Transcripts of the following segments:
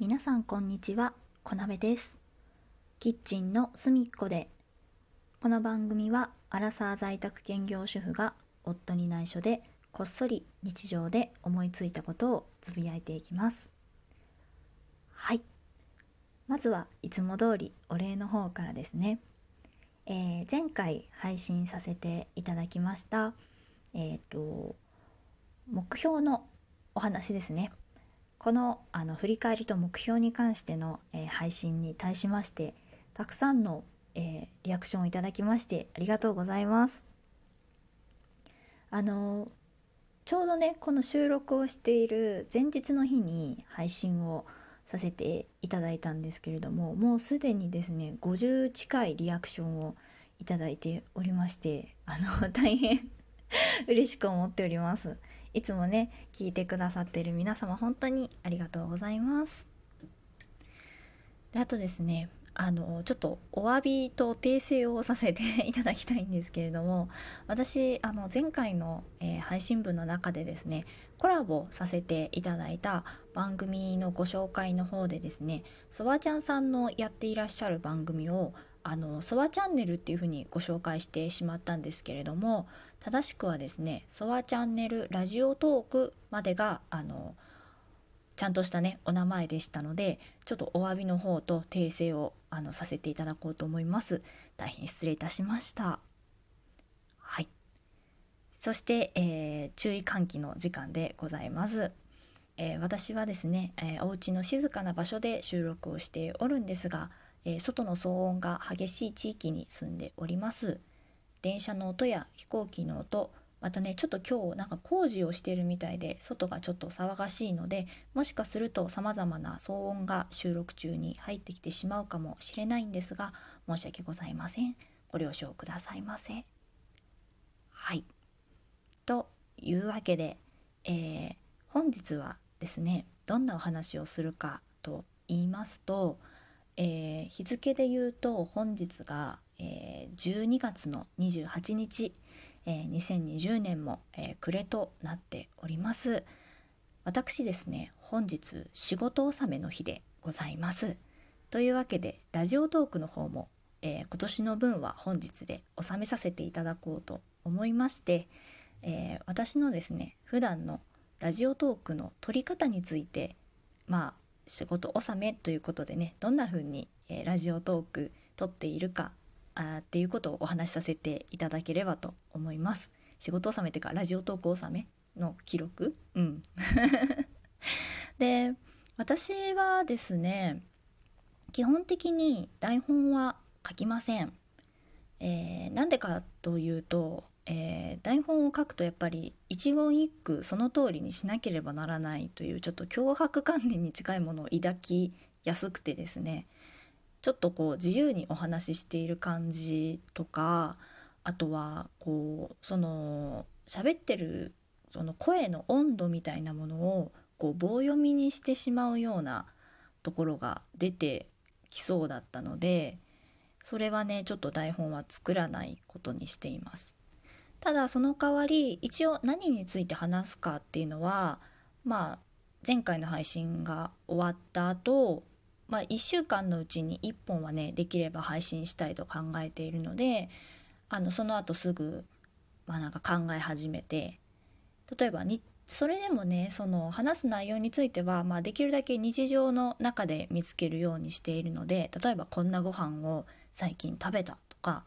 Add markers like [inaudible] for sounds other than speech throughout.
皆さんこんにちは、こなべです。キッチンの隅っこで。この番組は、アラサー在宅兼業主婦が夫に内緒で、こっそり日常で思いついたことをつぶやいていきます。はい。まずはいつも通りお礼の方からですね。えー前回配信させていただきました、えっ、と、目標のお話ですね。このあの振り返りと目標に関しての、えー配信に対しましてたくさんの、えーリアクションをいただきましてありがとうございます。あのちょうどねこの収録をしている前日の日に配信をさせていただいたんですけれどももうすでにですね50近いリアクションをいただいておりましてあの大変 [laughs] 嬉しく思っております。いつもね聞いてくださってる皆様本当にありがとうございます。であとですねあのちょっとお詫びと訂正をさせて [laughs] いただきたいんですけれども私あの前回の、えー配信分の中でですねコラボさせていただいた番組のご紹介の方でですねそばちゃんさんのやっていらっしゃる番組をあのそばチャンネルっていうふうにご紹介してしまったんですけれども正しくはですね「そわチャンネルラジオトーク」までがあのちゃんとしたねお名前でしたのでちょっとお詫びの方と訂正をあのさせていただこうと思います。大変失礼いたしました。はい。そして、えー注意喚起の時間でございます、えー私はですね、えーお家の静かな場所で収録をしておるんですが、えー外の騒音が激しい地域に住んでおります。電車の音や飛行機の音またねちょっと今日なんか工事をしてるみたいで外がちょっと騒がしいのでもしかするとさまざまな騒音が収録中に入ってきてしまうかもしれないんですが申し訳ございません。ご了承くださいませ。はい。というわけで、えー本日はですねどんなお話をするかと言いますと、えー日付で言うと本日が、えー12月の28日、えー2020年も、えー暮れとなっております。私ですね本日仕事納めの日でございます。というわけでラジオトークの方も、えー今年の分は本日で納めさせていただこうと思いまして、えー私のですね普段のラジオトークの取り方についてまあ仕事納めということでねどんな風に、えーラジオトーク撮っているかあっていうことをお話しさせていただければと思います。仕事納めっていうかラジオトーク納めの記録？うん。[laughs] で私はですね基本的に台本は書きません、えーなんでかというと、えー台本を書くとやっぱり一言一句その通りにしなければならないというちょっと脅迫観念に近いものを抱きやすくてですね。ちょっとこう自由にお話ししている感じとかあとはこうその喋ってるその声の温度みたいなものをこう棒読みにしてしまうようなところが出てきそうだったのでそれはねちょっと台本は作らないことにしています。ただその代わり一応何について話すかっていうのはまあ前回の配信が終わった後まあ1週間のうちに1本はねできれば配信したいと考えているのであのその後すぐ、まあ、なんか考え始めて例えばにそれでもねその話す内容については、まあ、できるだけ日常の中で見つけるようにしているので例えばこんなご飯を最近食べたとか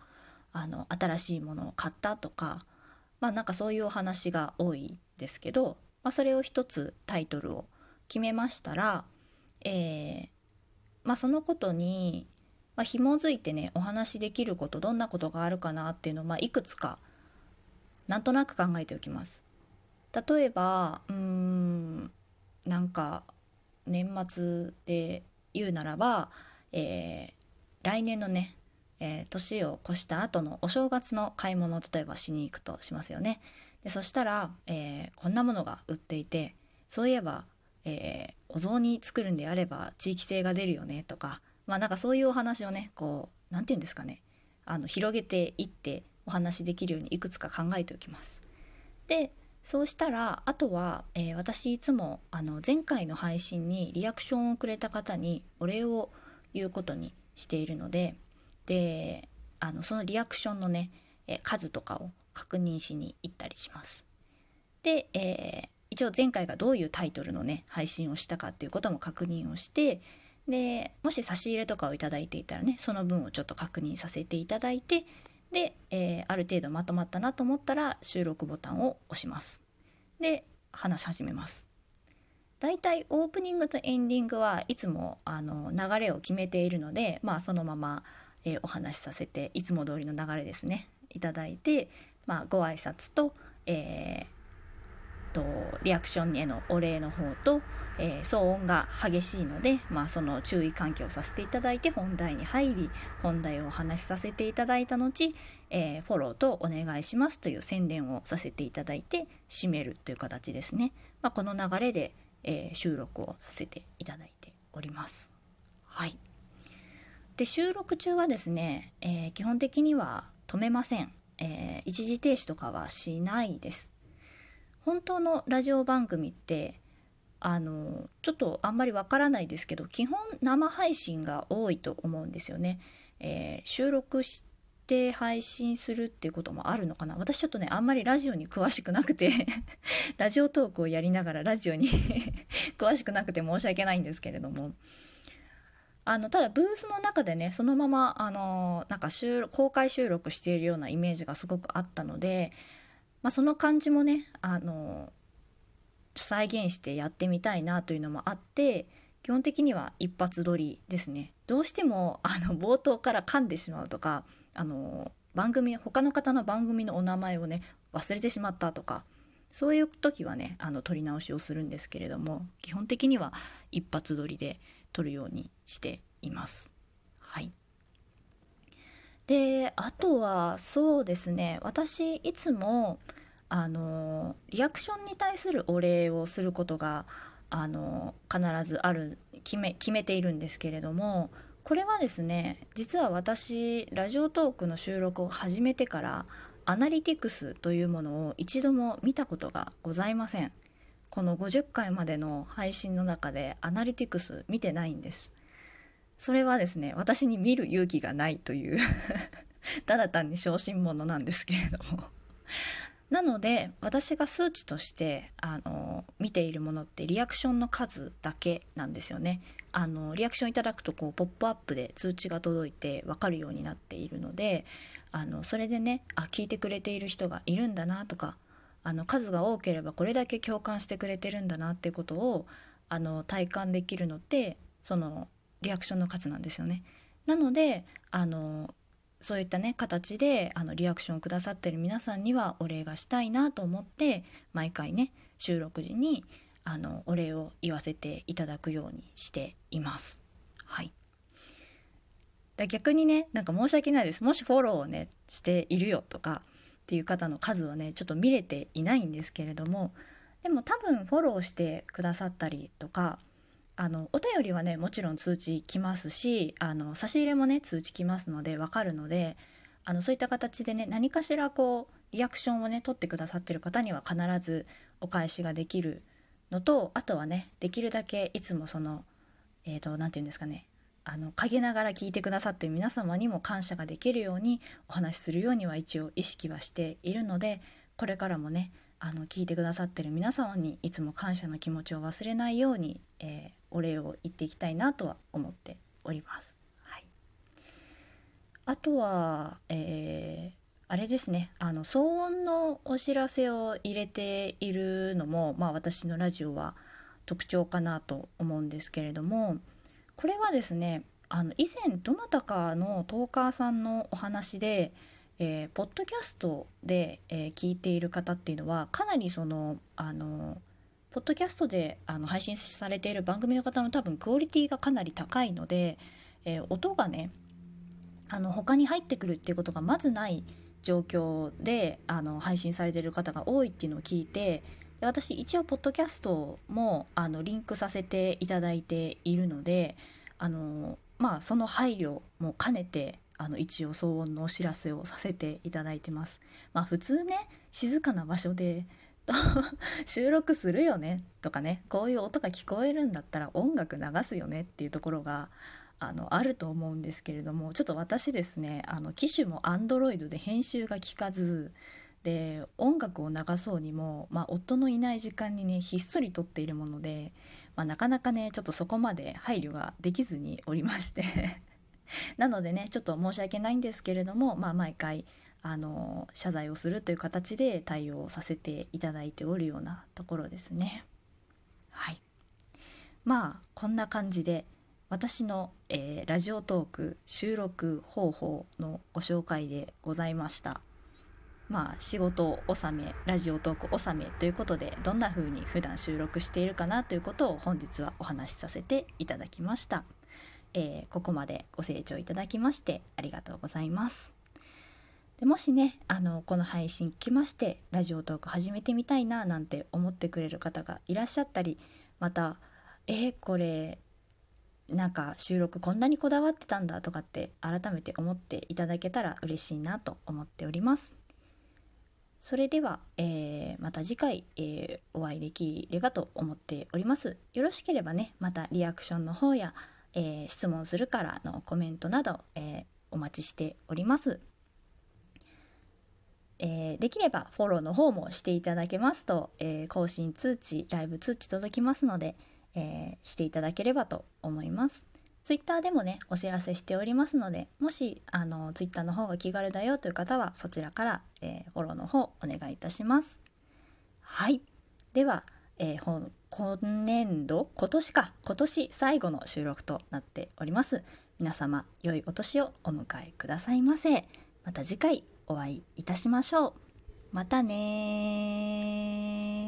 あの新しいものを買ったとかまあなんかそういうお話が多いですけど、まあ、それを一つタイトルを決めましたら、えーまあ、そのことに、まあ、紐づいてねお話しできることどんなことがあるかなっていうのを、まあ、いくつかなんとなく考えておきます。例えばうんなんか年末で言うならば、えー来年のね、えー年を越した後のお正月の買い物を例えばしに行くとしますよね。でそしたら、えーこんなものが売っていてそういえば、えお雑煮作るんであれば地域性が出るよねとかまあなんかそういうお話をねこうなんて言うんですかねあの広げていってお話できるようにいくつか考えておきます。でそうしたらあとは、えー、私いつもあの前回の配信にリアクションをくれた方にお礼を言うことにしているのでであのそのリアクションのね、えー、数とかを確認しに行ったりします。で、えー、一応前回がどういうタイトルのね配信をしたかっていうことも確認をしてでもし差し入れとかを頂いていたらねその分をちょっと確認させていただいてで、えー、ある程度まとまったなと思ったら収録ボタンを押します。で話し始めます。だいたいオープニングとエンディングはいつもあの流れを決めているので、まあ、そのまま、えー、お話しさせていつも通りの流れですねいただいて、まあ、ご挨拶と、えー、とリアクションへのお礼の方と、えー、騒音が激しいので、まあ、その注意喚起をさせていただいて本題に入り本題をお話しさせていただいた後、えー、フォローとお願いしますという宣伝をさせていただいて締めるという形ですね。まあ、この流れで、えー、収録をさせていただいております。はい。で収録中はですね、え基本的には止めません。え一時停止とかはしないです。本当のラジオ番組ってあのちょっとあんまりわからないですけど基本生配信が多いと思うんですよね。えー、収録して配信するっていうこともあるのかな私ちょっとねあんまりラジオに詳しくなくて [laughs] ラジオトークをやりながらラジオに [laughs] 詳しくなくて申し訳ないんですけれどもあのただブースの中でねそのままあのなんか公開収録しているようなイメージがすごくあったので、まあ、その感じもねあの再現してやってみたいなというのもあって基本的には一発撮りですね。どうしてもあの冒頭から噛んでしまうとかあの番組他の方の番組のお名前をね忘れてしまったとかそういう時はねあの撮り直しをするんですけれども基本的には一発撮りで撮るようにしています。はい。であとはそうですね。私いつもあのリアクションに対するお礼をすることがあの必ずある決め決めているんですけれどもこれはですね実は私ラジオトークの収録を始めてからアナリティクスというものを一度も見たことがございません。この50回までの配信の中でアナリティクス見てないんです。それはですね私に見る勇気がないという [laughs] ただ単に小心者なんですけれども。なので私が数値としてあの見ているものってリアクションの数だけなんですよねあのリアクションいただくとこうポップアップで通知が届いて分かるようになっているのであのそれでねあ聞いてくれている人がいるんだなとかあの数が多ければこれだけ共感してくれてるんだなっていうことをあの体感できるのってそのリアクションの数なんですよね。なのであのそういったね形であのリアクションをくださってる皆さんにはお礼がしたいなと思って毎回ね収録時にあのお礼を言わせていただくようにしています。はいだ逆にねなんか申し訳ないですもしフォローをねしているよとかっていう方の数はねちょっと見れていないんですけれどもでも多分フォローしてくださったりとかあのお便りはねもちろん通知来ますしあの差し入れもね通知来ますので分かるのであのそういった形でね何かしらこうリアクションをね取ってくださってる方には必ずお返しができるのとあとはねできるだけいつもそのえっ、ー、と何て言うんですかねあの陰ながら聞いてくださってる皆様にも感謝ができるようにお話しするようには一応意識はしているのでこれからもねあの聞いてくださってる皆様にいつも感謝の気持ちを忘れないように、えー、お礼を言っていきたいなとは思っております。はい、あとは、えーあれですねあの騒音のお知らせを入れているのも、まあ、私のラジオは特徴かなと思うんですけれどもこれはですねあの以前どなたかのトーカーさんのお話で、えー、ポッドキャストで、えー、聞いている方っていうのはかなりそのあのポッドキャストであの配信されている番組の方の多分クオリティがかなり高いので、えー、音がねあの他に入ってくるっていうことがまずない状況であの配信されてる方が多いっていうのを聞いてで私一応ポッドキャストもあのリンクさせていただいているのであのまあその配慮も兼ねてあの一応騒音のお知らせをさせていただいてます。まあ、普通ね静かな場所で [laughs] 収録するよねとかねこういう音が聞こえるんだったら音楽流すよねっていうところがあのあると思うんですけれどもちょっと私ですねあの機種も Android で編集が効かずで音楽を流そうにも、まあ、夫のいない時間にねひっそり撮っているもので、まあ、なかなかねちょっとそこまで配慮ができずにおりましてなのでねちょっと申し訳ないんですけれども、まあ、毎回あの謝罪をするという形で対応させていただいておるようなところですね。はいまあこんな感じで私の、えー、ラジオトーク収録方法のご紹介でございました。まあ仕事納めラジオトーク納めということでどんな風に普段収録しているかなということを本日はお話しさせていただきました。えー、ここまでご清聴いただきましてありがとうございます。でもしねあのこの配信来ましてラジオトーク始めてみたいななんて思ってくれる方がいらっしゃったりまた「えー、これなんか収録こんなにこだわってたんだとかって改めて思っていただけたら嬉しいなと思っております。それでは、えー、また次回、えー、お会いできればと思っております。よろしければね、またリアクションの方や、えー、質問するからのコメントなど、えお待ちしております。えできればフォローの方もしていただけますと、え更新通知、ライブ通知届きますので、え、していただければと思います。ツイッターでもね、お知らせしておりますので、もし、あの、ツイッターの方が気軽だよという方は、そちらから、え、フォローの方、お願いいたします。はい。では、えー、今年度、今年か、今年最後の収録となっております。皆様、良いお年をお迎えくださいませ。また次回お会いいたしましょう。またね